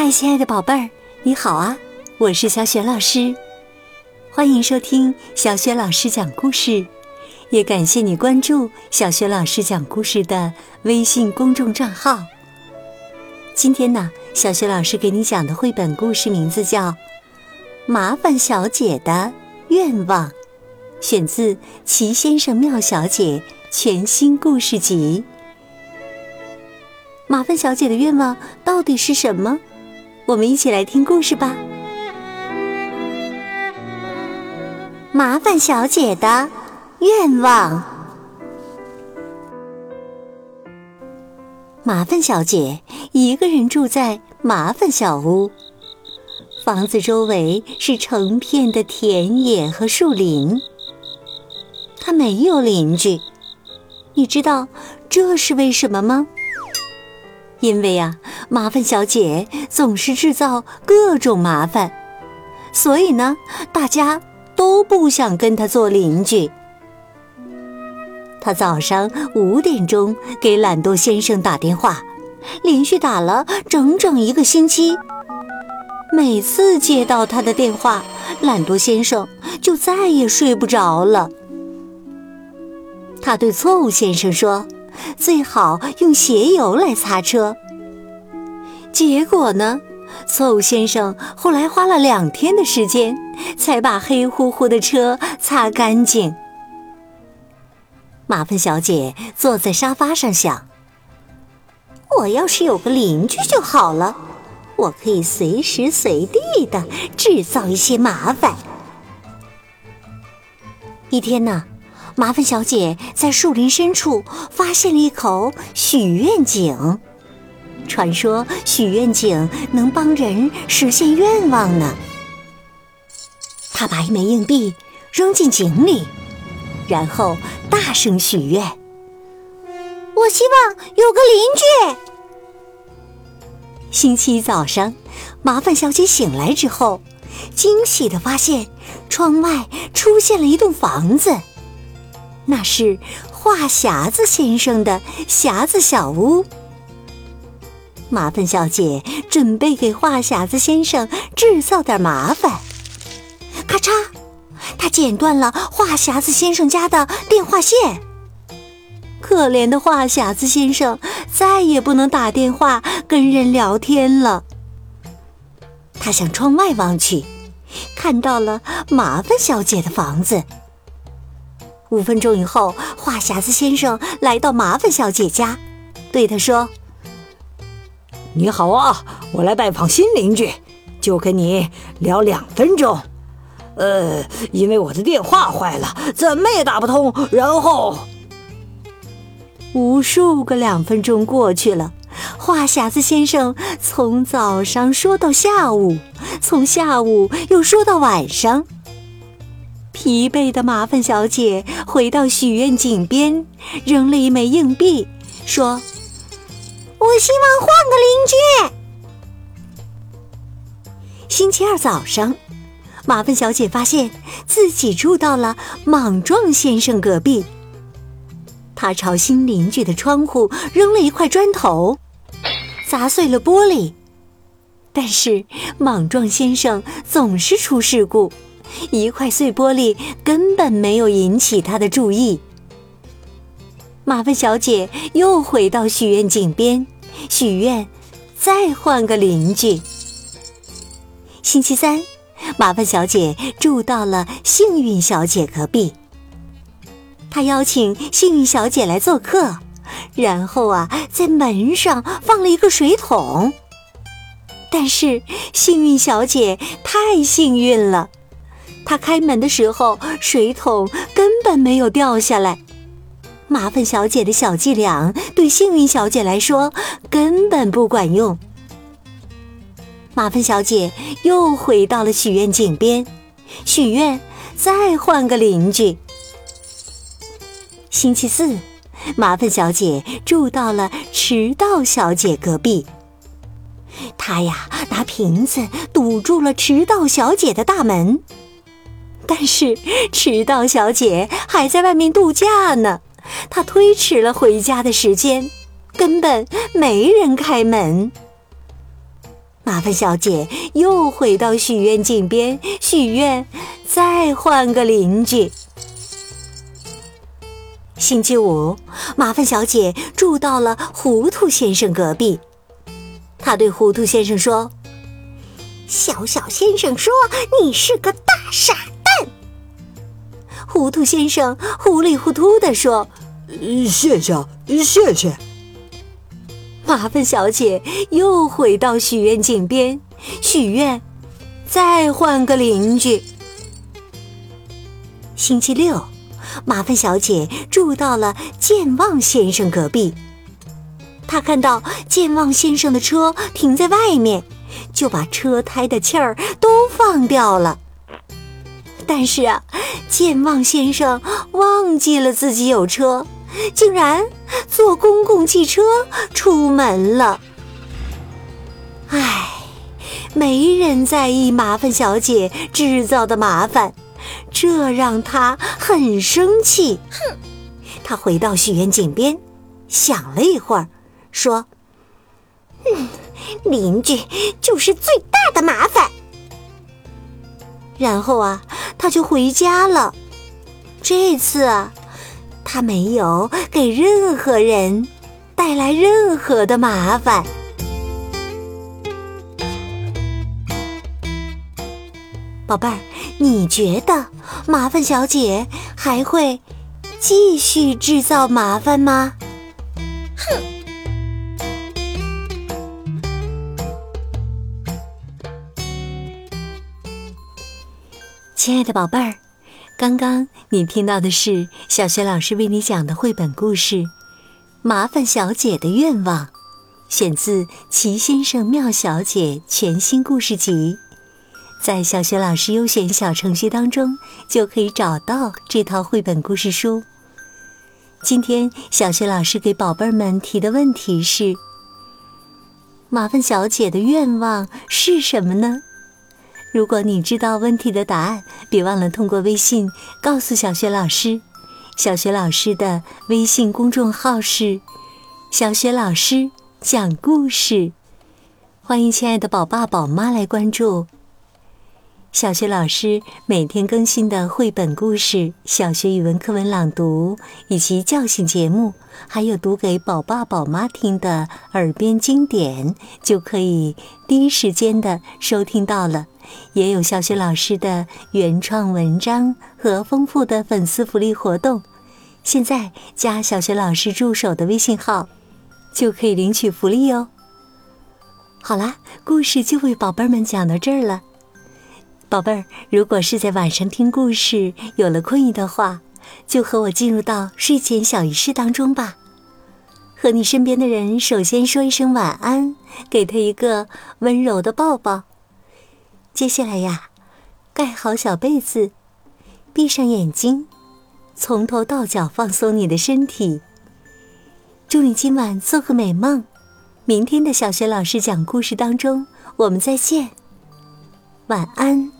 嗨，亲爱的宝贝儿，你好啊！我是小雪老师，欢迎收听小雪老师讲故事，也感谢你关注小雪老师讲故事的微信公众账号。今天呢，小雪老师给你讲的绘本故事名字叫《麻烦小姐的愿望》，选自《齐先生妙小姐》全新故事集。麻烦小姐的愿望到底是什么？我们一起来听故事吧。麻烦小姐的愿望。麻烦小姐一个人住在麻烦小屋，房子周围是成片的田野和树林。她没有邻居，你知道这是为什么吗？因为呀，麻烦小姐总是制造各种麻烦，所以呢，大家都不想跟她做邻居。她早上五点钟给懒惰先生打电话，连续打了整整一个星期。每次接到他的电话，懒惰先生就再也睡不着了。他对错误先生说。最好用鞋油来擦车。结果呢，错误先生后来花了两天的时间，才把黑乎乎的车擦干净。麻烦小姐坐在沙发上想：“我要是有个邻居就好了，我可以随时随地的制造一些麻烦。”一天呢。麻烦小姐在树林深处发现了一口许愿井，传说许愿井能帮人实现愿望呢。她把一枚硬币扔进井里，然后大声许愿：“我希望有个邻居。”星期一早上，麻烦小姐醒来之后，惊喜的发现窗外出现了一栋房子。那是话匣子先生的匣子小屋。麻烦小姐准备给话匣子先生制造点麻烦。咔嚓，她剪断了话匣子先生家的电话线。可怜的话匣子先生再也不能打电话跟人聊天了。他向窗外望去，看到了麻烦小姐的房子。五分钟以后，话匣子先生来到麻烦小姐家，对她说：“你好啊，我来拜访新邻居，就跟你聊两分钟。呃，因为我的电话坏了，怎么也打不通。然后，无数个两分钟过去了，话匣子先生从早上说到下午，从下午又说到晚上。”疲惫的麻烦小姐回到许愿井边，扔了一枚硬币，说：“我希望换个邻居。”星期二早上，麻烦小姐发现自己住到了莽撞先生隔壁。她朝新邻居的窗户扔了一块砖头，砸碎了玻璃。但是莽撞先生总是出事故。一块碎玻璃根本没有引起他的注意。麻烦小姐又回到许愿井边，许愿再换个邻居。星期三，麻烦小姐住到了幸运小姐隔壁。她邀请幸运小姐来做客，然后啊，在门上放了一个水桶。但是幸运小姐太幸运了。他开门的时候，水桶根本没有掉下来。麻烦小姐的小伎俩对幸运小姐来说根本不管用。麻烦小姐又回到了许愿井边，许愿再换个邻居。星期四，麻烦小姐住到了迟到小姐隔壁。她呀，拿瓶子堵住了迟到小姐的大门。但是迟到小姐还在外面度假呢，她推迟了回家的时间，根本没人开门。麻烦小姐又回到许愿井边许愿，再换个邻居。星期五，麻烦小姐住到了糊涂先生隔壁。她对糊涂先生说：“小小先生说你是个大傻。”糊涂先生糊里糊涂地说：“谢谢，谢谢。”麻烦小姐又回到许愿井边许愿，再换个邻居。星期六。麻烦小姐住到了健忘先生隔壁。她看到健忘先生的车停在外面，就把车胎的气儿都放掉了。但是啊，健忘先生忘记了自己有车，竟然坐公共汽车出门了。唉，没人在意麻烦小姐制造的麻烦。这让他很生气。哼！他回到许愿井边，想了一会儿，说：“嗯，邻居就是最大的麻烦。”然后啊，他就回家了。这次，他没有给任何人带来任何的麻烦。宝贝儿，你觉得麻烦小姐还会继续制造麻烦吗？亲爱的宝贝儿，刚刚你听到的是小学老师为你讲的绘本故事《麻烦小姐的愿望》，选自《奇先生妙小姐》全新故事集。在小学老师优选小程序当中，就可以找到这套绘本故事书。今天小学老师给宝贝们提的问题是：麻烦小姐的愿望是什么呢？如果你知道问题的答案，别忘了通过微信告诉小学老师。小学老师的微信公众号是“小学老师讲故事”，欢迎亲爱的宝爸宝妈来关注。小学老师每天更新的绘本故事、小学语文课文朗读以及叫醒节目，还有读给宝爸宝妈听的耳边经典，就可以第一时间的收听到了。也有小学老师的原创文章和丰富的粉丝福利活动。现在加小学老师助手的微信号，就可以领取福利哦。好啦，故事就为宝贝们讲到这儿了。宝贝儿，如果是在晚上听故事有了困意的话，就和我进入到睡前小仪式当中吧。和你身边的人首先说一声晚安，给他一个温柔的抱抱。接下来呀，盖好小被子，闭上眼睛，从头到脚放松你的身体。祝你今晚做个美梦。明天的小学老师讲故事当中，我们再见。晚安。